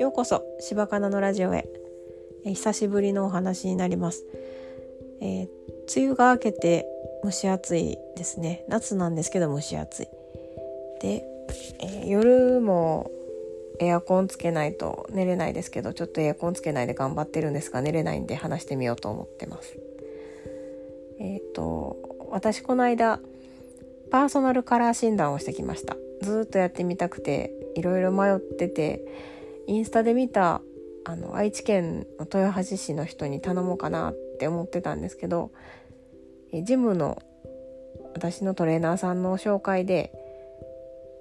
ようこそ柴かなのラジオへ、え久しぶりのお話になります、えー、梅雨が明けて蒸し暑いですね。夏なんですけど蒸し暑い。で、えー、夜もエアコンつけないと寝れないですけどちょっとエアコンつけないで頑張ってるんですが寝れないんで話してみようと思ってます。えっ、ー、と私この間パーソナルカラー診断をしてきましたずっとやってみたくていろいろ迷っててインスタで見たあの愛知県の豊橋市の人に頼もうかなって思ってたんですけどえジムの私のトレーナーさんの紹介で、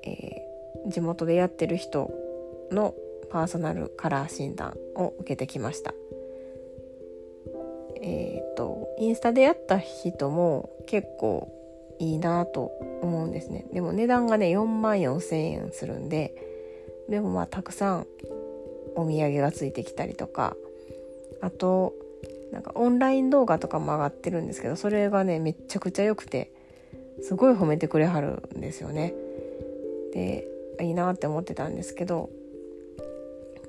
えー、地元でやってる人のパーソナルカラー診断を受けてきました。えっ、ー、とインスタでやった人も結構いいなと思うんですねでも値段がね4万4,000円するんででもまあたくさんお土産がついてきたりとかあとなんかオンライン動画とかも上がってるんですけどそれがねめっちゃくちゃ良くてすごい褒めてくれはるんですよね。でいいなって思ってたんですけど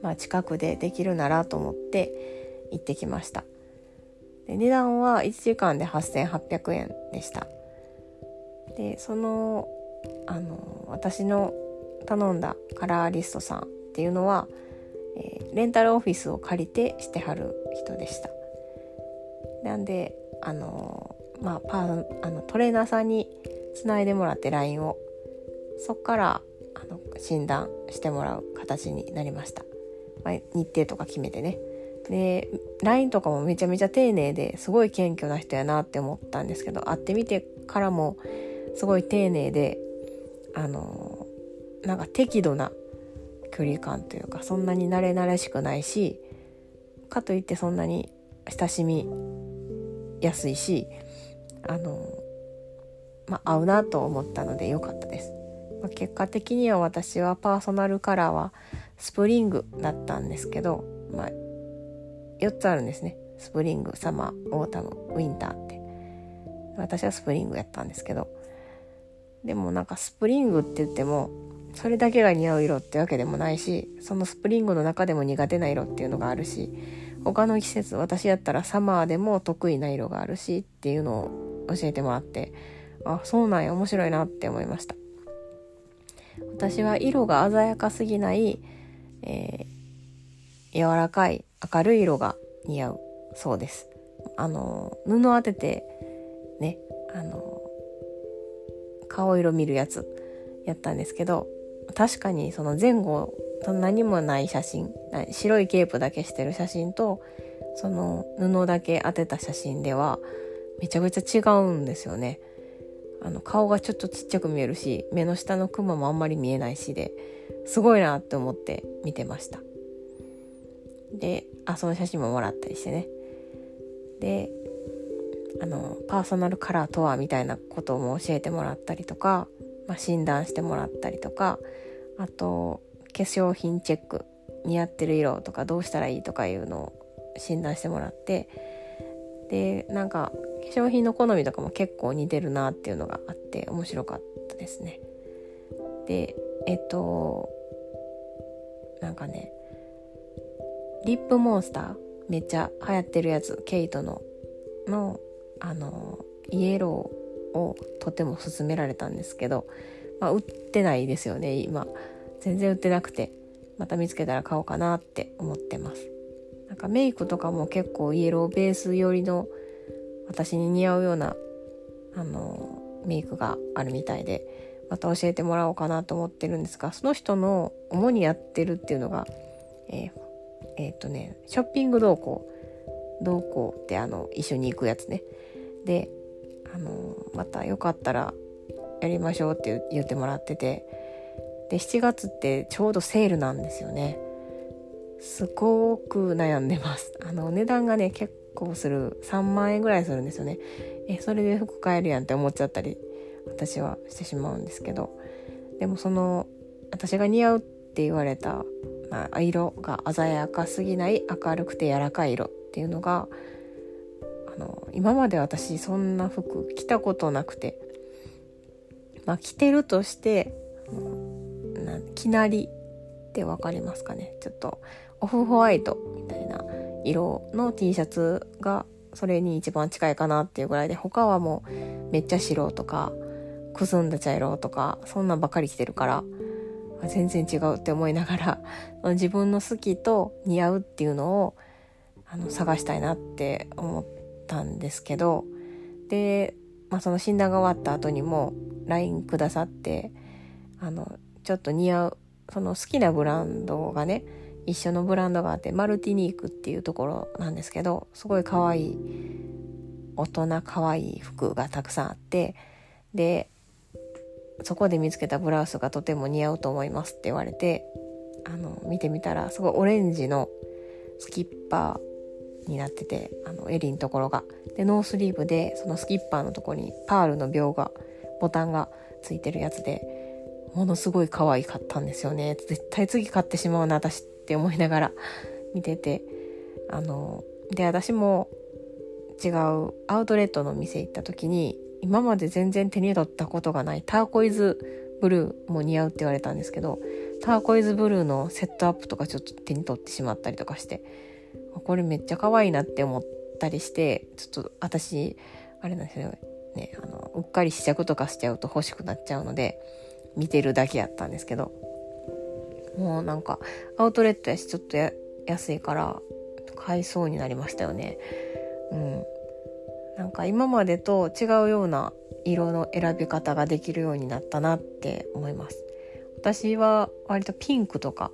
まあ近くでできるならと思って行ってきました。で値段は1時間で8800円でした。でそのあの私の頼んだカラーリストさんっていうのは、えー、レンタルオフィスを借りてしてはる人でした。なんであのまあパーあのトレーナーさんにつないでもらって LINE をそっからあの診断してもらう形になりました、まあ、日程とか決めてねで LINE とかもめちゃめちゃ丁寧ですごい謙虚な人やなって思ったんですけど会ってみてからもすごい丁寧であのなんか適度な距離感というかそんなに慣れ慣れしくないしかといってそんなに親しみやすいしあのまあ合うなと思ったので良かったです、結果的には私はパーソナルカラーはスプリングだったんですけど、まあ、4つあるんですね。スプリングサマーオータムウィンターって。私はスプリングやったんですけどでもなんかスプリングって言ってもそれだけが似合う色ってわけでもないしそのスプリングの中でも苦手な色っていうのがあるし他の季節私やったらサマーでも得意な色があるしっていうのを教えてもらってあそうなんや面白いなって思いました。私は色が鮮やかすぎない、えー、柔らかい明るい色が似合うそうです。あの布当ててねあの顔色見るやつやったんですけど確かにその前後何もない写真白いケープだけしてる写真とその布だけ当てた写真ではめちゃくちゃ違うんですよね。あの顔がちょっとちっちゃく見えるし目の下のクマもあんまり見えないしですごいなって思って見てました。であその写真ももらったりしてね。であのパーソナルカラーとはみたいなことも教えてもらったりとか、まあ、診断してもらったりとかあと化粧品チェック似合ってる色とかどうしたらいいとかいうのを診断してもらってでなんか化粧品の好みとかも結構似てるなっていうのがあって面白かったですね。でえっとなんかねリップモンスターめっちゃ流行ってるやつケイトののあのイエローをとても勧められたんですけど、まあ、売ってないですよね今。全然売ってなくてまた見つけたら買おうかなって思ってます。なんかメイクとかも結構イエローベース寄りの私に似合うようなあのメイクがあるみたいでまた教えてもらおうかなと思ってるんですがその人の主にやってるっていうのがえー、え、っとねショッピング動向動向ってあの一緒に行くやつね。であのまたよかったらやりましょうって言ってもらってて。で7月ってちょうどセールなんですよね。すごく悩んでます。あの値段がね結構する。3万円ぐらいするんですよね。えそれで服買えるやんって思っちゃったり私はしてしまうんですけど。でもその私が似合うって言われた、まあ、色が鮮やかすぎない明るくて柔らかい色っていうのがあの今まで私そんな服着たことなくてまあ、着てるとしてなきなりって分かりますかね。ちょっとオフホワイトみたいな色の T シャツがそれに一番近いかなっていうぐらいで他はもうめっちゃ白とかくすんだ茶色とかそんなんばっかり着てるから全然違うって思いながら 自分の好きと似合うっていうのをあの探したいなって思ったんですけどで、まあ、その診断が終わった後にも LINE くださってあのちょっと似合うその好きなブランドがね一緒のブランドがあってマルティニークっていうところなんですけどすごい可愛い大人可愛い服がたくさんあってでそこで見つけたブラウスがとても似合うと思いますって言われてあの見てみたらすごいオレンジのスキッパーになっててあの襟のところが。でノースリーブでそのスキッパーのとこにパールの鋲がボタンがついてるやつでものすごい可愛かったんですよね。絶対次買ってしまうな私って思いながら 見てて。あので私も違うアウトレットの店行った時に今まで全然手に取ったことがないターコイズブルーも似合うって言われたんですけどターコイズブルーのセットアップとかちょっと手に取ってしまったりとかしてこれめっちゃ可愛いなって思ったりしてちょっと私あれなんですよね。あのうっかり試着とかしちゃうと欲しくなっちゃうので見てるだけやったんですけど。もうなんかアウトレットやしちょっと安いから買いそうになりましたよね。うん。なんか今までと違うような色の選び方ができるようになったなって思います。私は割とピンクとか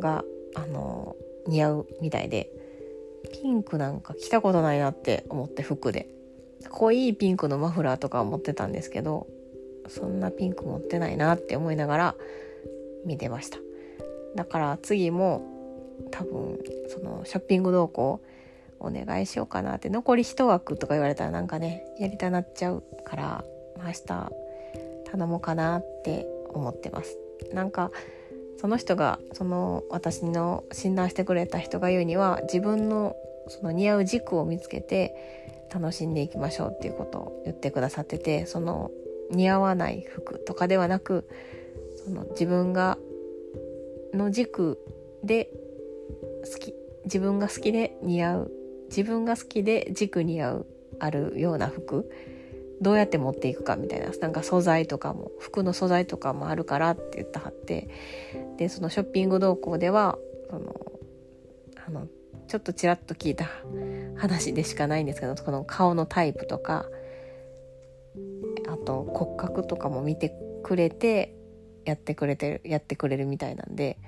があの似合うみたいでピンクなんか着たことないなって思って服で。濃いピンクのマフラーとか持ってたんですけどそんなピンク持ってないなって思いながら見てました。だから次も多分そのショッピング動向お願いしようかなって残り1枠とか言われたらなんかねやりたなっちゃうから明日頼もうかなって思ってます。なんかその人がその私の診断してくれた人が言うには自分のその似合う軸を見つけて楽しんでいきましょうっていうことを言ってくださっててその似合わない服とかではなくその自分がの軸で好き自分が好きで似合う自分が好きで軸に合うあるような服どうやって持っていくかみたいななんか素材とかも服の素材とかもあるからって言ってはってでそのショッピング動向ではそのあのちょっとちらっと聞いた話でしかないんですけどこの顔のタイプとかあと骨格とかも見てくれてやってくれてるやってくれるみたいなんで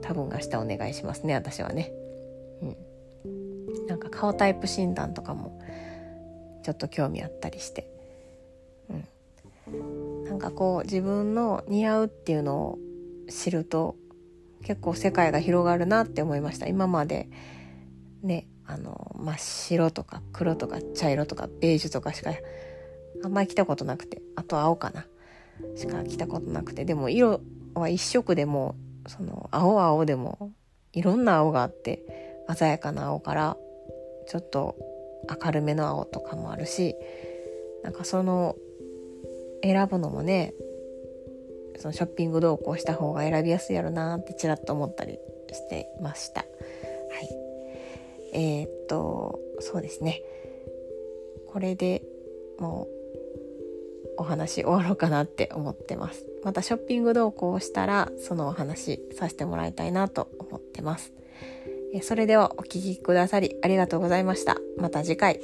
多分明日お願いしますね私はね。うんなんか顔タイプ診断とかもちょっと興味あったりして、うん、なんかこう自分の似合うっていうのを知ると結構世界が広がるなって思いました。今までねあの真っ白とか黒とか茶色とかベージュとかしかあんまり着たことなくてあと青かなしか着たことなくて。でも色は一色でもその青青でもいろんな青があって鮮やかな青からちょっと明るめの青とかもあるしなんかその選ぶのもねそのショッピング動向した方が選びやすいやろなってちらっと思ったりしてました。はい。えー、っと、そうですね。これでもうお話終わろうかなって思ってます。またショッピング動向をしたらそのお話させてもらいたいなと思ってます。それではお聴きくださりありがとうございました。また次回。